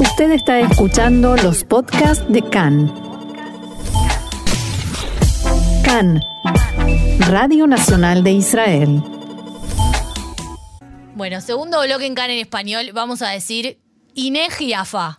Usted está escuchando los podcasts de CAN. CAN, Radio Nacional de Israel. Bueno, segundo bloque en CAN en español, vamos a decir Inej Afa.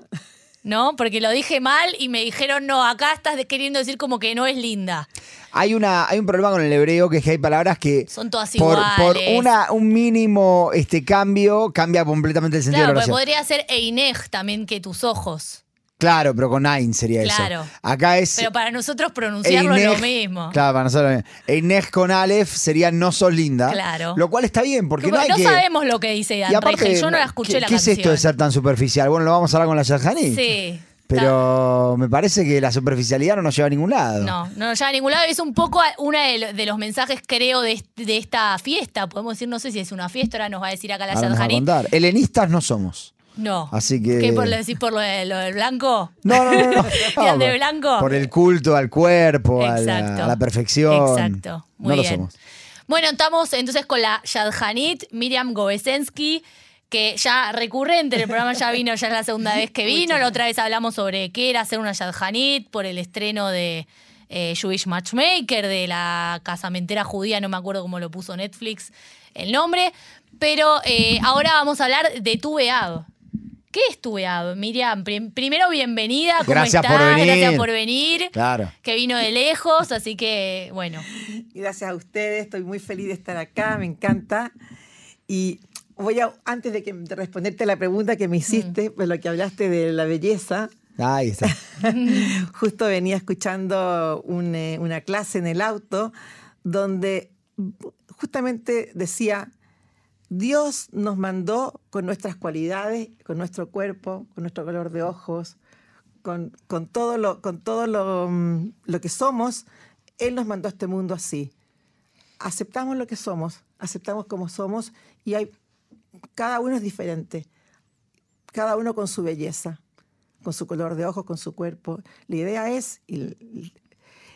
¿No? Porque lo dije mal y me dijeron, no, acá estás queriendo decir como que no es linda. Hay, una, hay un problema con el hebreo que es que hay palabras que Son todas por, por iguales. una, un mínimo este cambio cambia completamente el sentido Claro, de la oración. podría ser Einej también que tus ojos. Claro, pero con Ain sería Claro. eso. Acá es. Pero para nosotros pronunciarlo es lo mismo. Claro, para nosotros. Einej con Aleph sería no sos linda. Claro. Lo cual está bien, porque no hay no que. sabemos lo que dice Y Dan aparte, Reigel, yo no la escuché ¿qué, la ¿qué canción. es esto de ser tan superficial? Bueno, lo vamos a hablar con la Shahani. Sí. Pero me parece que la superficialidad no nos lleva a ningún lado. No, no nos lleva a ningún lado. Es un poco uno de, lo- los mensajes, creo, de, est- de esta fiesta. Podemos decir, no sé si es una fiesta, ahora nos va a decir acá la contar. Helenistas no somos. No. Así que- ¿Qué por lo decís por lo, de- lo del blanco? No, no, no. no. ¿Y el de por- blanco? Por el culto al cuerpo, a la, a la perfección. Exacto. Muy no lo bien. somos. Bueno, estamos entonces con la Shadchanit, Miriam Govesensky, que ya recurrente en el programa ya vino, ya es la segunda vez que vino. La otra vez hablamos sobre qué era hacer una Shadchanit por el estreno de eh, Jewish Matchmaker, de la casamentera judía, no me acuerdo cómo lo puso Netflix el nombre. Pero eh, ahora vamos a hablar de tu Beab. ¿Qué es tu Beab, Miriam? Prim- primero, bienvenida. ¿Cómo Gracias estás? por venir. Gracias por venir. Claro. Que vino de lejos, así que, bueno. Gracias a ustedes, estoy muy feliz de estar acá, me encanta. Y voy a, antes de, que, de responderte la pregunta que me hiciste, pues lo que hablaste de la belleza, Ahí está. justo venía escuchando un, eh, una clase en el auto donde justamente decía, Dios nos mandó con nuestras cualidades, con nuestro cuerpo, con nuestro color de ojos, con, con todo, lo, con todo lo, mm, lo que somos, Él nos mandó a este mundo así. Aceptamos lo que somos, aceptamos como somos y hay, cada uno es diferente, cada uno con su belleza, con su color de ojos, con su cuerpo. La idea es,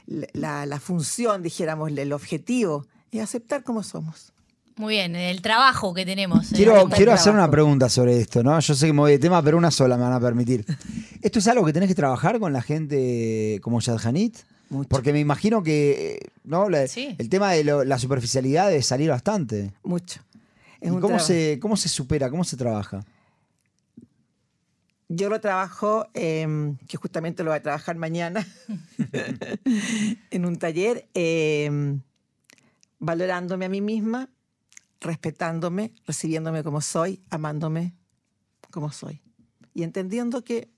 la, la función, dijéramos, el objetivo, es aceptar como somos. Muy bien, el trabajo que tenemos. Quiero, quiero hacer una pregunta sobre esto, ¿no? Yo sé que me voy de tema, pero una sola me van a permitir. ¿Esto es algo que tenés que trabajar con la gente como Shadchanit? Mucho. Porque me imagino que ¿no? La- Sí. el tema de lo- la superficialidad debe salir bastante. Mucho. Es ¿Y un cómo, se, ¿Cómo se supera? ¿Cómo se trabaja? Yo lo trabajo, eh, que justamente lo voy a trabajar mañana, en un taller, eh, valorándome a mí misma, respetándome, recibiéndome como soy, amándome como soy. Y entendiendo que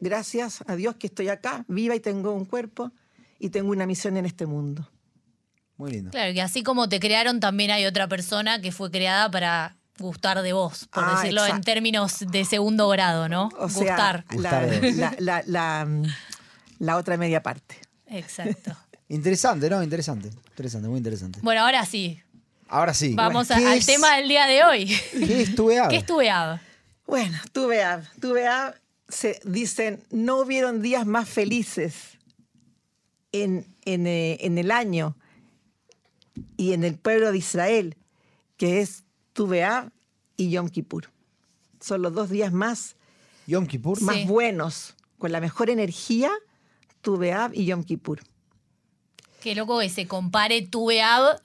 gracias a Dios que estoy acá, viva y tengo un cuerpo y tengo una misión en este mundo. Muy lindo. Claro, que así como te crearon, también hay otra persona que fue creada para gustar de vos, por Ah, decirlo en exacto. términos de segundo grado, ¿no? O sea, Gustar. vos. la- la- la, la otra media parte. Exacto. Interesante, ¿no? Interesante. Interesante, muy interesante. Bueno, ahora sí, Ahora sí. vamos a- ¿Qué al es- tema del día de hoy. ¿Qué es tu EAB? ¿Qué es tu EAB? Bueno, tuve a, tuve a, se dicen, no hubieron días más felices en, en, eh, en el año y en el pueblo de Israel, que es Tuveab y Yom Kippur. Son los dos días más, Yom Kippur. Sí. más buenos, con la mejor energía, Tuveab y Yom Kippur. Qué loco que se compare tu EAB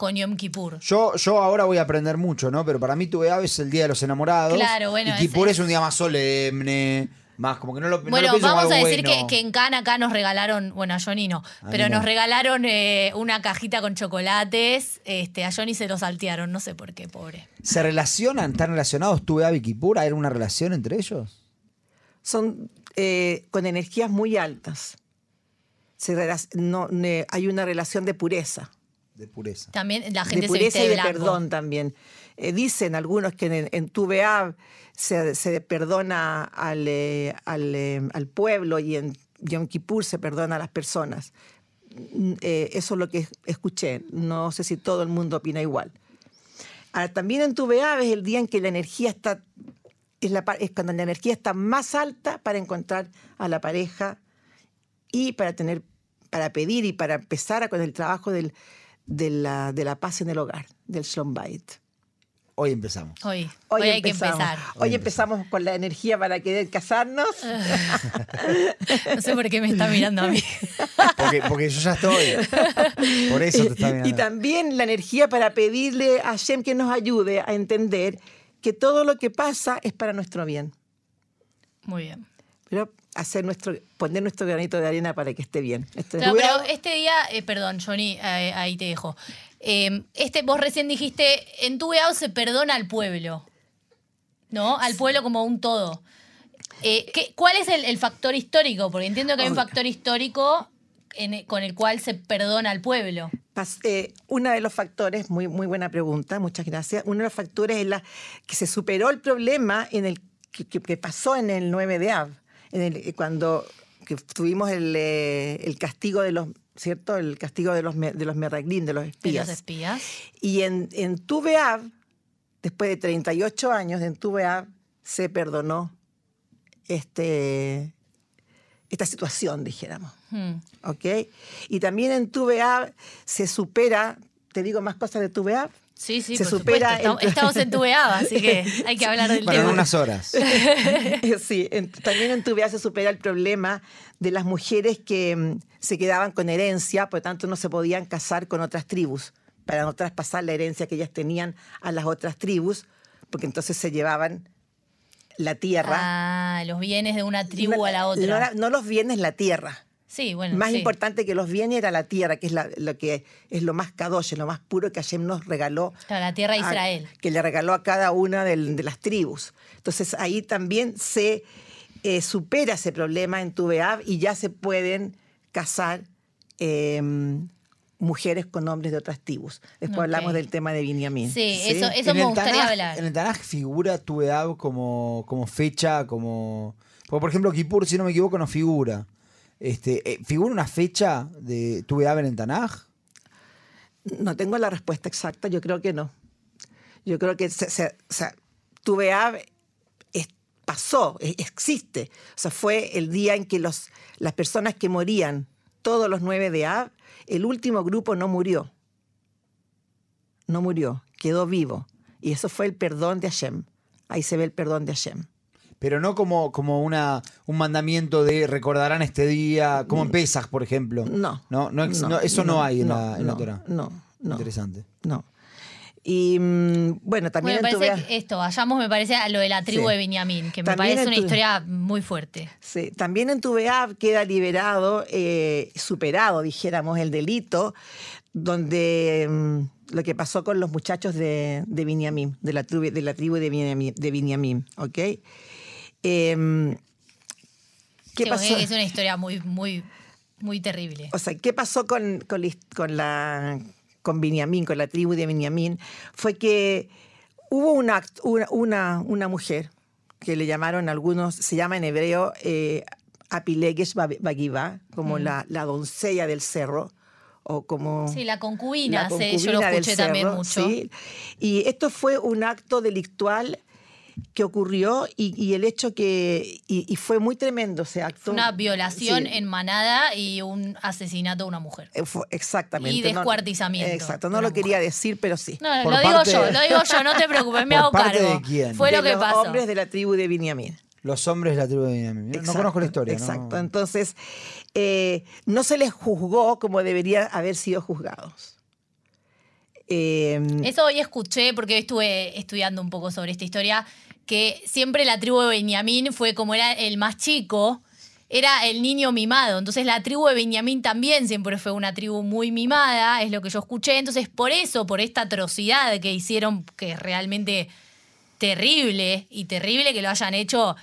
con Yom Kippur. Yo, yo ahora voy a aprender mucho, ¿no? Pero para mí tu es el día de los enamorados. Claro, bueno, Y Kippur es- es, un día más solemne, más como que no lo, no lo Bueno, pienso como vamos a decir bueno. que, que en Cannes acá nos regalaron, bueno, a Johnny no, A pero no. nos regalaron eh, una cajita con chocolates. Este, a Johnny se lo saltearon, no sé por qué, pobre. ¿Se relacionan, están relacionados tu EAB y Kippur? ¿Hay una relación entre ellos? Son eh, con energías muy altas. Se no, ne- hay una relación de pureza. De pureza. También la gente de se viste pureza y de blanco. perdón también. Eh, dicen algunos que en, en se, se perdona al, eh, al, eh, al pueblo y en Yom Kippur se perdona a las personas. Mm, eh, eso es lo que escuché. No sé si todo el mundo opina igual. Ahora, también en tu Beab es el día en que la energía está, es, la, es cuando la energía está más alta para encontrar a la pareja y para tener, para pedir y para empezar con el trabajo del, de, la, de la paz en el hogar, del Shalom. Hoy empezamos. Hoy, hoy, hay que empezar. Hoy empezamos con la energía para querer casarnos. no sé por qué me está mirando a mí. Porque, porque yo ya estoy. Por eso te está mirando. Y también la energía para pedirle a Shem que nos ayude a entender que todo lo que pasa es para nuestro bien. Muy bien. Pero hacer nuestro, poner nuestro granito de arena para que esté bien. Este- Claro, pero este día, eh, perdón, Johnny, eh, ahí te dejo. Eh, este, vos recién dijiste, en tu VEAO se perdona al pueblo, ¿no? Al pueblo como un todo. Eh, ¿qué- ¿Cuál es el, el factor histórico? Porque entiendo que hay un factor histórico en- con el cual se perdona al pueblo. Eh, uno de los factores, muy, muy buena pregunta, muchas gracias. Uno de los factores es la, que se superó el problema en el, que, que- que pasó en el 9 de Av, en el, eh, cuando que tuvimos el, eh, el castigo de los, ¿cierto? El castigo de los, de los merreglín, de los De espías. los espías. Y en, en después de 38 años, en Tu B'Av, se perdonó este, esta situación, dijéramos. Hmm. ¿Ok? Y también en Tu B'Av se supera, te digo más cosas de Tu B'Av. Sí, sí, Se por supera supuesto. Estamos, el- estamos en así que hay que hablar del Para en tema. unas horas. sí, en- también en Tu B'Av se supera el problema de las mujeres que mm, se quedaban con herencia, por lo tanto no se podían casar con otras tribus, para no traspasar la herencia que ellas tenían a las otras tribus, porque entonces se llevaban la tierra. Ah, los bienes de una tribu a la otra. No los bienes, la tierra. Sí, bueno. más sí. importante que los bienes era la tierra, que es la- lo que es lo más kadosh, lo más puro que Hashem nos regaló. Claro, la tierra de a- Israel. que le regaló a cada una de, las tribus. Entonces ahí también se eh, supera ese problema en Tubeab y ya se pueden casar eh, mujeres con hombres de otras tribus. Después hablamos del tema de Binyamin. Sí, eso, eso En me el gustaría Tanaj- hablar. En el Tanaj figura tu edad como, como fecha, como. Porque, por ejemplo, Kippur, si no me equivoco, no figura. Este, eh, ¿Figura una fecha de tu edad en Tanaj? No tengo la respuesta exacta, yo creo que no. Yo creo que se, se- pasó, existe. O sea, fue el día en que los, las personas que morían, todos los nueve de Ab, el último grupo no murió. No murió, quedó vivo. Y eso fue el perdón de Hashem. Ahí se ve el perdón de Hashem. Pero no como, como una, un mandamiento de recordarán este día, como en Pesach, por ejemplo. No. No, no ex- no, eso no, hay en, la, en la no, Torah. No, no. Interesante. No. Y mm, bueno, también Bueno, me en parece que esto, vayamos, me parece, a lo de la tribu Sí. de Benjamín, que me También parece una tu- historia muy fuerte. Sí, también en Tubeab queda liberado, eh, superado, dijéramos, el delito, donde mm, lo que pasó con los muchachos de, de Binyamin, de la tribu de, la tribu de Binyamin, ¿ok? Em, ¿Qué Sí, pasó? Es una historia muy, muy, muy terrible. O sea, ¿qué pasó con, con, con la con Binyamin, con la tribu de Binyamin? Fue que hubo una, una, una, mujer que le llamaron algunos, se llama en hebreo eh, Apileges Bagiva, como la, la doncella del cerro, o como... Sí, la concubina, la sí, yo lo concubina escuché también cerro, mucho. sí. Y esto fue un acto delictual que ocurrió y, y el hecho que... Y, y fue muy tremendo ese acto. Una violación Sí. en manada y un asesinato de una mujer. Eh, exactamente. Y no- descuartizamiento exacto, de no lo quería decir, pero sí. No, Por lo digo yo, lo digo yo, no te preocupes, me ¿Por hago parte cargo. de quién? Fue lo de que los pasó. hombres de la tribu de Binyamin. Los hombres de la tribu de Benjamín. No conozco la historia. ¿no? Exacto. Entonces, eh, no se les juzgó como deberían haber sido juzgados. Eh, Eso hoy escuché porque hoy estuve estudiando un poco sobre esta historia, que siempre la tribu de Benjamín fue como era el más chico, era el niño mimado. Entonces la tribu de Benjamín también siempre fue una tribu muy mimada, es lo que yo escuché. Entonces por eso, por esta atrocidad que hicieron, que es realmente terrible y terrible que lo hayan hecho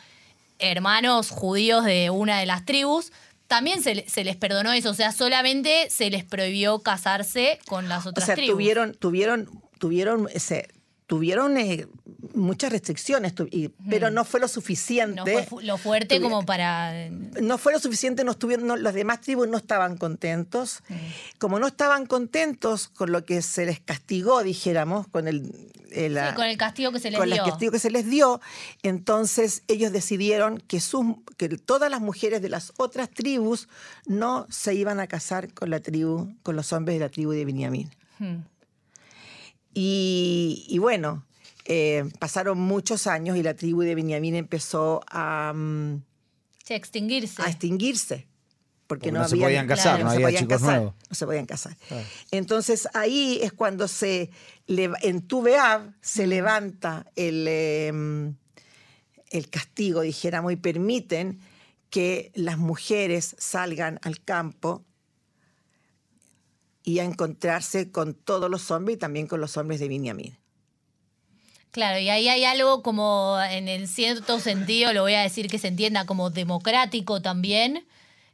hermanos judíos de una de las tribus, también se, le- se les perdonó eso. O sea, solamente se les prohibió casarse con las o otras sea, tribus. tuvieron, tuvieron, tuvieron, ese, tuvieron eh, muchas restricciones, tu- y- pero no fue lo suficiente. No fue fu- lo fuerte como para. no fue lo suficiente, no estuvieron, no- las demás tribus no estaban contentos. Mm. Como no estaban contentos con lo que se les castigó, dijéramos, con el, eh, Sí, con el castigo que se les con dio. el castigo que se les dio, entonces ellos decidieron que, sus, que todas las mujeres de las otras tribus no se iban a casar con la tribu, con los hombres de la tribu de Benjamín. Hmm. Y, y bueno, eh, pasaron muchos años y la tribu de Benjamín empezó a, mm, Sí, extinguirse. a extinguirse. Porque, Porque no, no se había- podían casar, Claro. no se había podían chicos casar, nuevos. No se podían casar. Entonces ahí es cuando se en Tubeab se levanta el, eh, el castigo, dijéramos, y permiten que las mujeres salgan al campo y a encontrarse con todos los hombres y también con los hombres de Binyamin. Claro, y ahí hay algo como, en el cierto sentido, lo voy a decir que se entienda como democrático también,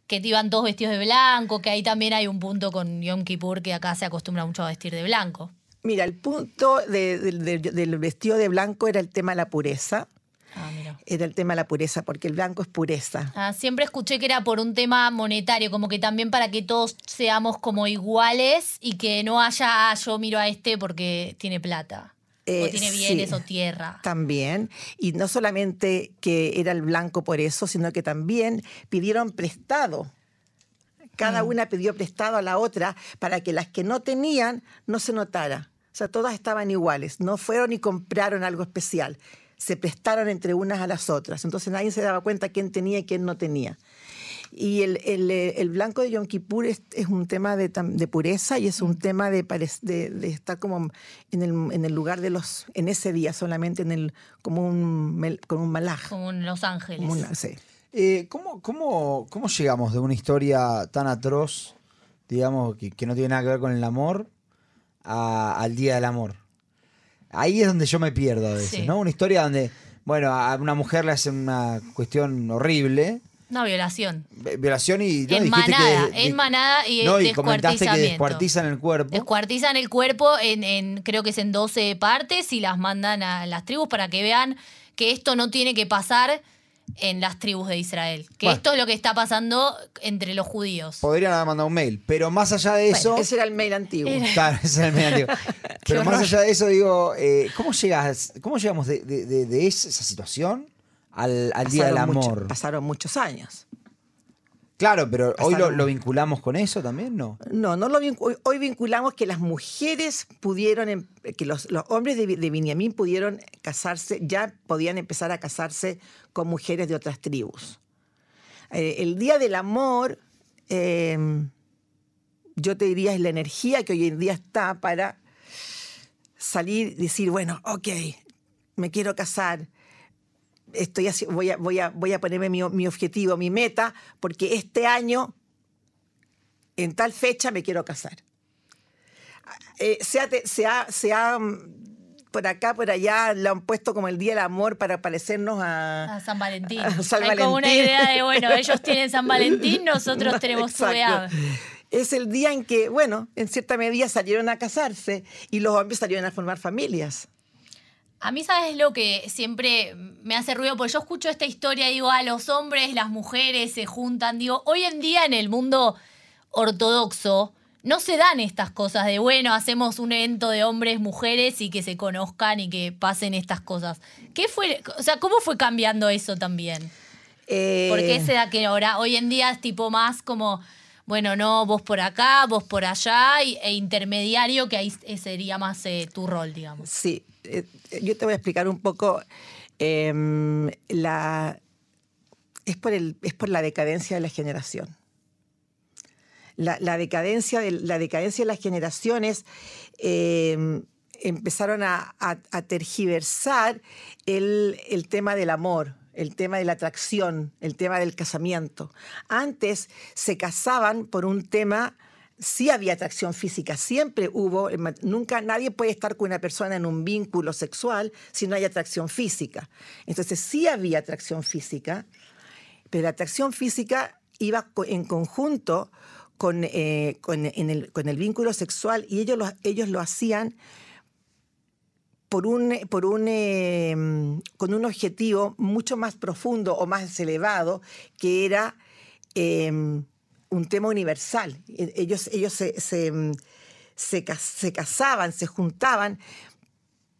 que iban todos vestidos de blanco, que ahí también hay un punto con Yom Kippur que acá se acostumbra mucho a vestir de blanco. Mira, el punto de- de- de- del vestido de blanco era el tema de la pureza. Ah, mira. Era el tema de la pureza, porque el blanco es pureza. Ah, siempre escuché que era por un tema monetario, como que también para que todos seamos como iguales y que no haya, ah, yo miro a este porque tiene plata, o Eh, tiene bienes sí. o tierra. También, y no solamente que era el blanco por eso, sino que también pidieron prestado. Cada una pidió prestado a la otra para que las que no tenían no se notara. O sea, todas estaban iguales, no fueron y compraron algo especial. Se prestaron entre unas a las otras. Entonces nadie se daba cuenta quién tenía y quién no tenía. Y el, el, eh, el blanco de Yom Kippur es, es un tema de, de pureza y es un tema de, de, de estar como en el, en el lugar de los, en ese día solamente, en el, como un, con un malaj. Como en Los Ángeles. como una- sí. Eh, ¿cómo, cómo, ¿Cómo llegamos de una historia tan atroz, digamos, que, que no tiene nada que ver con el amor, a- al Día del Amor? Ahí es donde yo me pierdo a veces, Sí. ¿no? Una historia donde, bueno, a una mujer le hacen una cuestión horrible, Una violación. vi- violación y... ¿no? en que manada, de- en manada y No, y comentaste que descuartizan el cuerpo. Descuartizan el cuerpo en, en- creo que es en 12 partes y las mandan a las tribus para que vean que esto no tiene que pasar en las tribus de Israel. Que Bueno. esto es lo que está pasando entre los judíos. Podrían haber mandado un mail, pero más allá de eso... Ese era el mail antiguo. Claro, ese es el medio antiguo. Pero más allá de eso, digo, eh, ¿cómo, llegas, ¿cómo llegamos de, de- de- de esa situación al, al Día del mucho- Amor? pasaron muchos años. Claro, pero hoy lo, vinculamos con eso también, ¿no? No, no lo vincu- hoy, hoy vinculamos que las mujeres pudieron, em- que los, los hombres de, de pudieron casarse, ya podían empezar a casarse con mujeres de otras tribus. Eh, el Día del Amor, eh, yo te diría, es la energía que hoy en día está para salir y decir, bueno, ok, me quiero casar, estoy haci- voy, a, voy, a, voy a ponerme mi, mi objetivo, mi meta, porque este año en tal fecha me quiero casar. Eh, se ha, se ha- se ha, mm, por acá, por allá, lo han puesto como el Día del Amor para parecernos a... A San Valentín. A San Hay como una Valentín. idea de, bueno, ellos tienen San Valentín, nosotros tenemos. Tubeab. Es el día en que, bueno, en cierta medida salieron a casarse y los hombres salieron a formar familias. A mí, ¿sabes lo que siempre me hace ruido? Porque yo escucho esta historia y digo, a los hombres, las mujeres se juntan. Digo, hoy en día en el mundo ortodoxo no se dan estas cosas de, bueno, hacemos un evento de hombres, mujeres y que se conozcan y que pasen estas cosas. ¿Qué fue? O sea, ¿cómo fue cambiando eso también? Eh, ¿Por qué se da que ahora, hoy en día es tipo más como, bueno, no, vos por acá, vos por allá, y- e intermediario, que ahí sería más eh, tu rol, digamos. Sí, eh, yo te voy a explicar un poco. em, es, por es por la decadencia de la generación. La, decadencia de, la decadencia de las generaciones em, empezaron a, a- a tergiversar el, el tema del amor, el tema de la atracción, el tema del casamiento. Antes se casaban por un tema sí había atracción física, siempre hubo, ma- nunca nadie puede estar con una persona en un vínculo sexual si no hay atracción física. Entonces sí había atracción física, pero la atracción física iba en conjunto con, eh, con- el, con el vínculo sexual y ellos lo, ellos lo hacían por un, por un, eh, con un objetivo mucho más profundo o más elevado, que era eh, un tema universal. E- Ellos, ellos se, se, mm, se se casaban, se juntaban,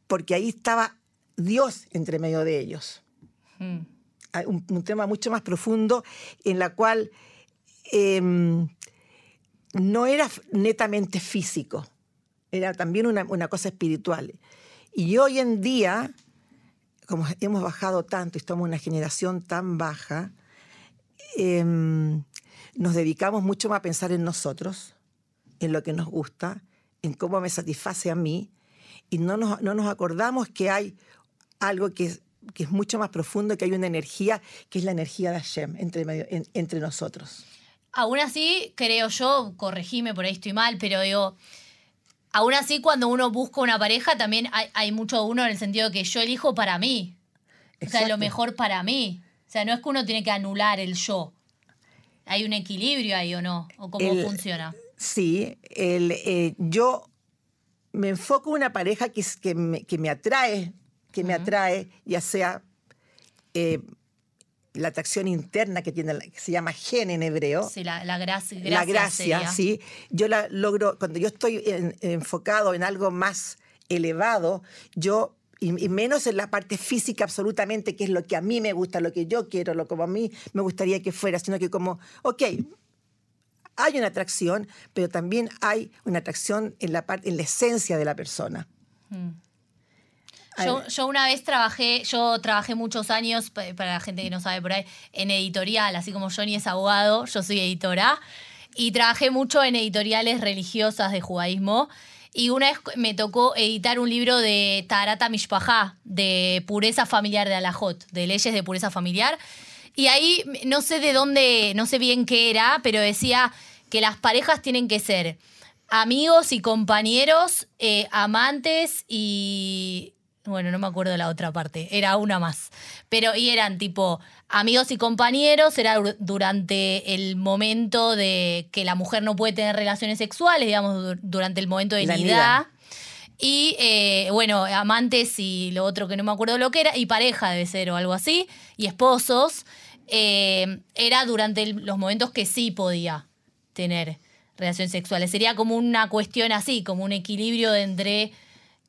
porque ahí estaba Dios entre medio de ellos. Mm. Hay Un, un tema mucho más profundo en la cual em, no era netamente físico, era también una, una cosa espiritual. Y hoy en día, como hemos bajado tanto y estamos en una generación tan baja, em, nos dedicamos mucho más a pensar en nosotros, en lo que nos gusta, en cómo me satisface a mí, y no nos, no nos acordamos que hay algo que es, que es mucho más profundo, que hay una energía, que es la energía de Hashem entre, medio- en- entre nosotros. Aún así, creo yo, corregime por ahí estoy mal, pero digo, aún así cuando uno busca una pareja también hay, hay mucho uno en el sentido de que yo elijo para mí. O sea, lo Exacto. mejor para mí. O sea, no es que uno tiene que anular el yo. ¿Hay un equilibrio ahí o no? ¿O cómo El- funciona? Sí, el, eh, yo me enfoco en una pareja que, que, me, que me atrae, que me atrae, ya sea eh, la atracción interna que tiene, que se llama gen en hebreo. Sí, la, la gracia, la gracia, sería. sí. Yo la logro, cuando yo estoy en- enfocado en algo más elevado, yo, y, y menos en la parte física absolutamente, que es lo que a mí me gusta, lo que yo quiero, lo como a mí me gustaría que fuera, sino que como, ok, hay una atracción, pero también hay una atracción en la, en la esencia de la persona. Yo, yo una vez trabajé, yo trabajé muchos años, pa- para la gente que no sabe por ahí, en editorial, así como Johnny es abogado, yo soy editora, y trabajé mucho en editoriales religiosas de judaísmo. Y una vez me tocó editar un libro de Tarata Mishpajá, de pureza familiar de Alajot, de leyes de pureza familiar. Y ahí no sé de dónde, no sé bien qué era, pero decía que las parejas tienen que ser amigos y compañeros, eh, amantes y. Bueno, no me acuerdo la otra parte, era una más. Pero, y eran tipo amigos y compañeros, era dur- durante el momento de que la mujer no puede tener relaciones sexuales, digamos, dur- durante el momento de La nidad. Y eh, bueno, amantes y lo otro que no me acuerdo lo que era, y pareja debe ser o algo así, y esposos. eh, era durante el- los momentos que sí podía tener relaciones sexuales. Sería como una cuestión así, como un equilibrio entre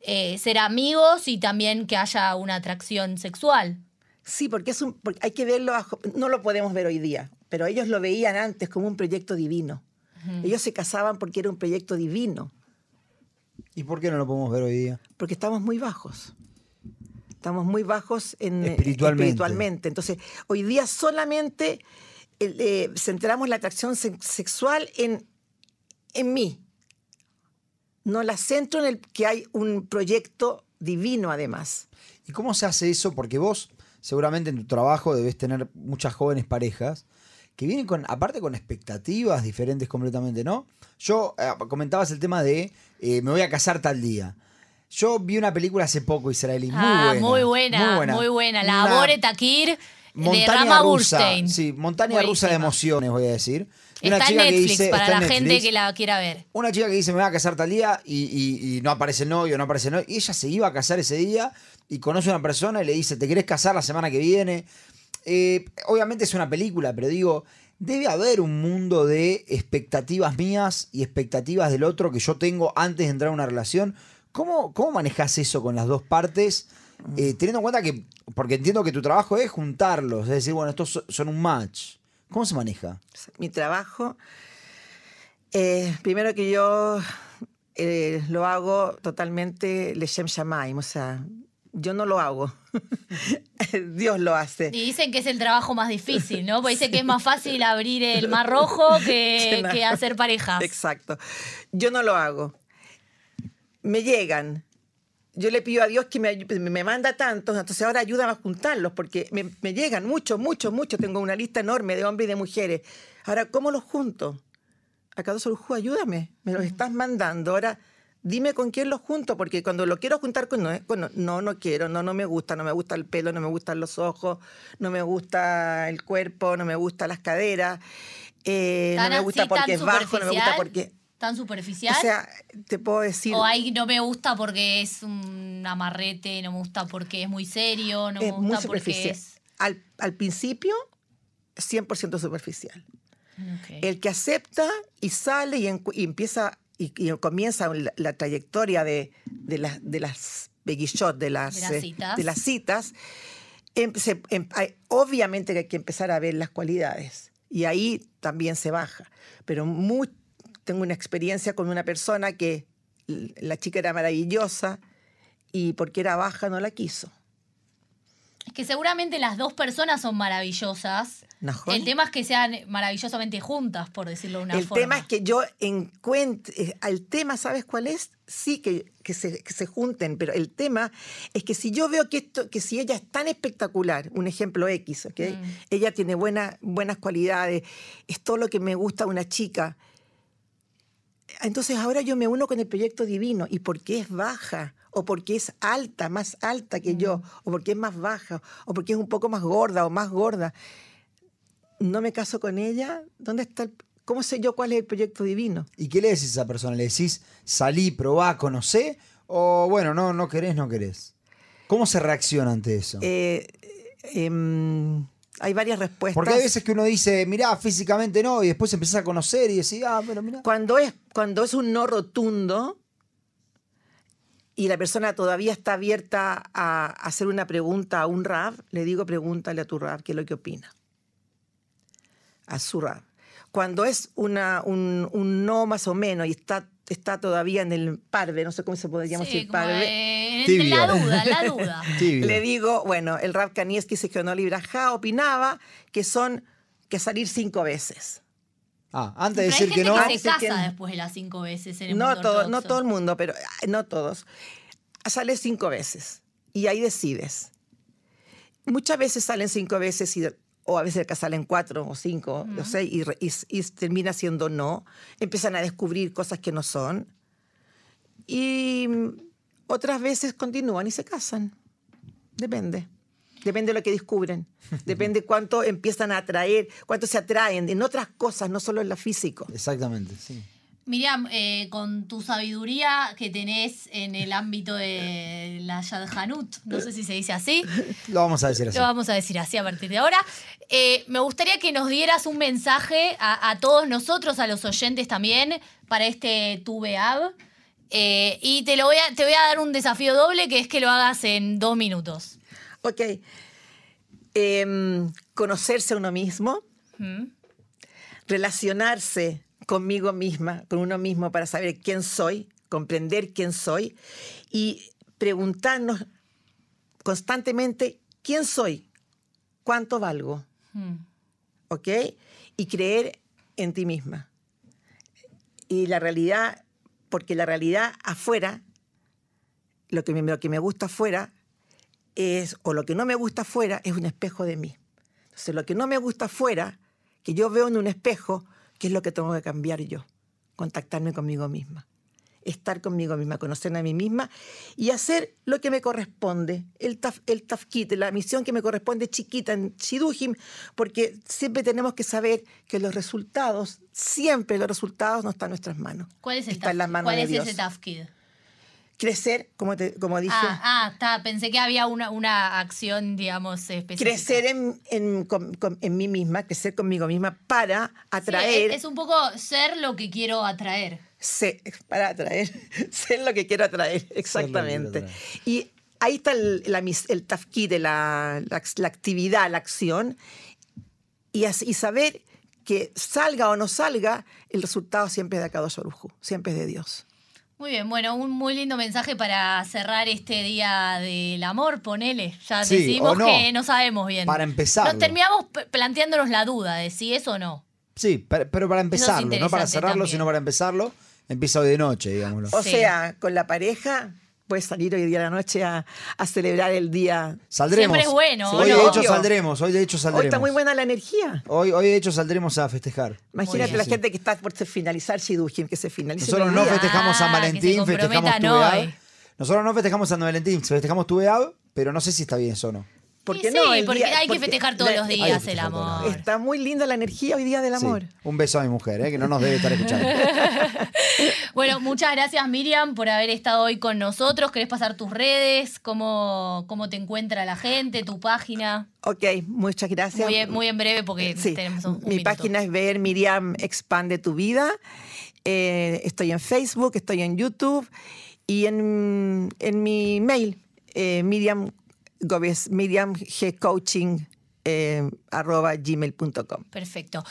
eh, ser amigos y también que haya una atracción sexual. Sí, porque, es un, porque hay que verlo, bajo- no lo podemos ver hoy día, pero ellos lo veían antes como un proyecto divino. Ellos se casaban porque era un proyecto divino. ¿Y por qué no lo podemos ver hoy día? porque estamos muy bajos. Estamos muy bajos en, eh, Espiritualmente. espiritualmente. Entonces, hoy día solamente eh, eh, centramos la atracción se- sexual en, en mí. No la centro en el que hay un proyecto divino además. ¿Y cómo se hace eso? Porque vos, seguramente en tu trabajo, debes tener muchas jóvenes parejas que vienen con, aparte con expectativas diferentes completamente, ¿no? Yo eh, comentabas el tema de eh, me voy a casar tal día. Yo vi una película hace poco israelí, muy ah, buena. muy buena, muy buena. La Abore Takir montaña rusa. Sí, montaña rusa de emociones, voy a decir. Una Está en chica que Netflix dice- para la en gente que la quiera ver. Una chica que dice me voy a casar tal día y, y- y no aparece el novio, no aparece el novio. Y ella se iba a casar ese día y conoce a una persona y le dice, ¿te querés casar la semana que viene? Eh, obviamente es una película, pero digo, debe haber un mundo de expectativas mías y expectativas del otro que yo tengo antes de entrar a una relación. ¿Cómo, cómo manejas eso con las dos partes? Eh, teniendo en cuenta que, porque entiendo que tu trabajo es juntarlos, es decir, bueno, estos so- son un match. ¿Cómo se maneja? Mi trabajo, eh, primero que yo eh, lo hago totalmente Leshem Shamaim, o sea, yo no lo hago. Dios lo hace. Y dicen que es el trabajo más difícil, ¿no? Porque dicen que es más fácil abrir el mar rojo que, que hacer parejas. Exacto. Yo no lo hago. Me llegan. Yo le pido a Dios que me, me manda tantos, entonces ahora ayúdame a juntarlos, porque me, me llegan muchos, muchos, muchos. Tengo una lista enorme de hombres y de mujeres. Ahora, ¿cómo los junto? Acá Jú, ayúdame. Me los estás mandando. Ahora, dime con quién los junto, porque cuando lo quiero juntar con no, con no, no quiero, no, no me gusta, no me gusta el pelo, no me gustan los ojos, no me gusta el cuerpo, no me gustan las caderas, eh, no ¿Tan me gusta así, porque es bajo, no me gusta porque... ¿Tan superficial? O sea, te puedo decir... o ahí no me gusta porque es un amarrete, no me gusta porque es muy serio, no me es gusta muy porque superficial. es... Al, al principio, 100% superficial. Ok. El que acepta y sale y, encu- y empieza y, y comienza la, la trayectoria de, de, las de las beguichot, de las, De las eh, citas. de las citas, em- se- em- hay- obviamente que hay que empezar a ver las cualidades. Y ahí también se baja. Pero mu- tengo una experiencia con una persona que la chica era maravillosa y porque era baja no la quiso. Es que seguramente las dos personas son maravillosas. Najón. El tema es que sean maravillosamente juntas, por decirlo de una el forma. tema es que yo encuentre, el tema, ¿sabes cuál es? Sí que, que se, que se junten, pero el tema es que si yo veo que esto, que si ella es tan espectacular, un ejemplo X, ¿ok? Mm. Ella tiene buena- buenas cualidades, es todo lo que me gusta de una chica. Entonces ahora yo me uno con el proyecto divino y porque es baja o porque es alta, más alta que yo, o porque es más baja, o porque es un poco más gorda o más gorda, no me caso con ella, ¿dónde está el- ¿Cómo sé yo cuál es el proyecto divino? ¿Y qué le decís a esa persona? ¿Le decís salí, probá, conocé? O bueno, no, no querés, no querés. ¿Cómo se reacciona ante eso? Eh, em, hay varias respuestas. Porque hay veces que uno dice, mirá, físicamente no, y después empezás a conocer y decís, ah, pero mirá. Cuando es, cuando es un no rotundo y la persona todavía está abierta a hacer una pregunta a un rab, le digo pregúntale a tu rab qué es lo que opina. A su rab. Cuando es una, un, un no más o menos y está, está todavía en el parve, no sé cómo se podría Sí, decir parve, en la duda, en la duda. Le digo, bueno, el rab Kanievski Sejonol Ibrahá opinaba que son que salir cinco veces. Ah, antes de hay decir que no. que se casa que no. después de las cinco veces en el No mundo todo, no todo el mundo, pero no todos. Sale cinco veces y ahí decides. Muchas veces salen cinco veces y, o a veces que salen cuatro o cinco o seis y, re- y y termina siendo no. Empiezan a descubrir cosas que no son. Y mm, otras veces continúan y se casan. Depende. Depende de lo que descubren. Depende cuánto empiezan a atraer, cuánto se atraen en otras cosas, no solo en lo físico. Exactamente, sí. Miriam, eh, con tu sabiduría que tenés en el ámbito de la Yadhanut, no sé si se dice así, Lo vamos a decir así. lo vamos a decir así a partir de ahora. Eh, me gustaría que nos dieras un mensaje a, a todos nosotros, a los oyentes también, para este Tubeab. Eh, y te, lo voy a, te voy a dar un desafío doble, que es que lo hagas en dos minutos. Ok. Em, conocerse a uno mismo, ¿Mm? relacionarse conmigo misma, con uno mismo para saber quién soy, comprender quién soy y preguntarnos constantemente quién soy, cuánto valgo, Mm. ¿ok? Y creer en ti misma. Y la realidad, porque la realidad afuera, lo que me, lo que me gusta afuera es, o lo que no me gusta afuera, es un espejo de mí. Entonces, lo que no me gusta afuera, que yo veo en un espejo, ¿qué es lo que tengo que cambiar yo? Contactarme conmigo misma. Estar conmigo misma, conocerme a mí misma y hacer lo que me corresponde, el, taf, el tafkit, la misión que me corresponde chiquita en Shidujim, porque siempre tenemos que saber que los resultados, siempre los resultados no están en nuestras manos. ¿Cuál es, el Está en las taf- manos ¿cuál de es Dios. ese tafkid? Crecer, como, te- como dije, Ah, ah, está. Pensé que había una, una acción, digamos, específica. crecer en, en- con- con- en mí misma, crecer conmigo misma para Sí, atraer, es, es un poco ser lo que quiero atraer. se- para atraer, ser lo que quiero atraer, exactamente. atraer. Y ahí está el, la mis- el tafkid, de la, la, la actividad, la acción, y, y saber que salga o no salga, el resultado siempre es de Akadosh Baruj Hu, siempre es de Dios. Muy bien, bueno, un muy lindo mensaje para cerrar este día del amor, ponele. Ya Sí, decimos no. que no sabemos bien. Para empezarlo. Nos terminamos planteándonos la duda de si es o no. Sí, pero, para empezarlo, no para cerrarlo, también. sino para empezarlo, empieza hoy de noche, digámoslo. O Sí. sea, con la pareja, puedes salir hoy día a la noche a, a celebrar el día. Saldremos. Siempre es bueno, Hoy ¿no? de hecho saldremos, hoy de hecho Hoy saldremos. está muy buena la energía. Hoy, hoy de hecho saldremos a festejar. Imagínate la gente que está por finalizar Shidujim, que se finalice. Nosotros no día. festejamos Ah, San se Valentín, festejamos Tuveab. hoy. Nosotros no festejamos San Valentín, festejamos Tuveab, pero no sé si está bien eso o no. ¿Por Y qué sí, no? El porque día- hay que porque festejar todos la- los días el amor. Está muy linda la energía hoy día del Sí. amor. Un beso a mi mujer, eh, que no nos debe estar escuchando. Bueno, muchas gracias Miriam por haber estado hoy con nosotros. ¿Querés pasar tus redes? ¿Cómo, cómo te encuentra la gente? ¿Tu página? Ok, muchas gracias. Muy, en- muy en breve porque Sí, tenemos un, un mi minuto. página es ver Miriam Expande tu vida. Eh, estoy en Facebook, estoy en YouTube y en, en mi mail, eh, Miriam Gómez, Miriam G Coaching, eh, arroba gmail.com. Perfecto.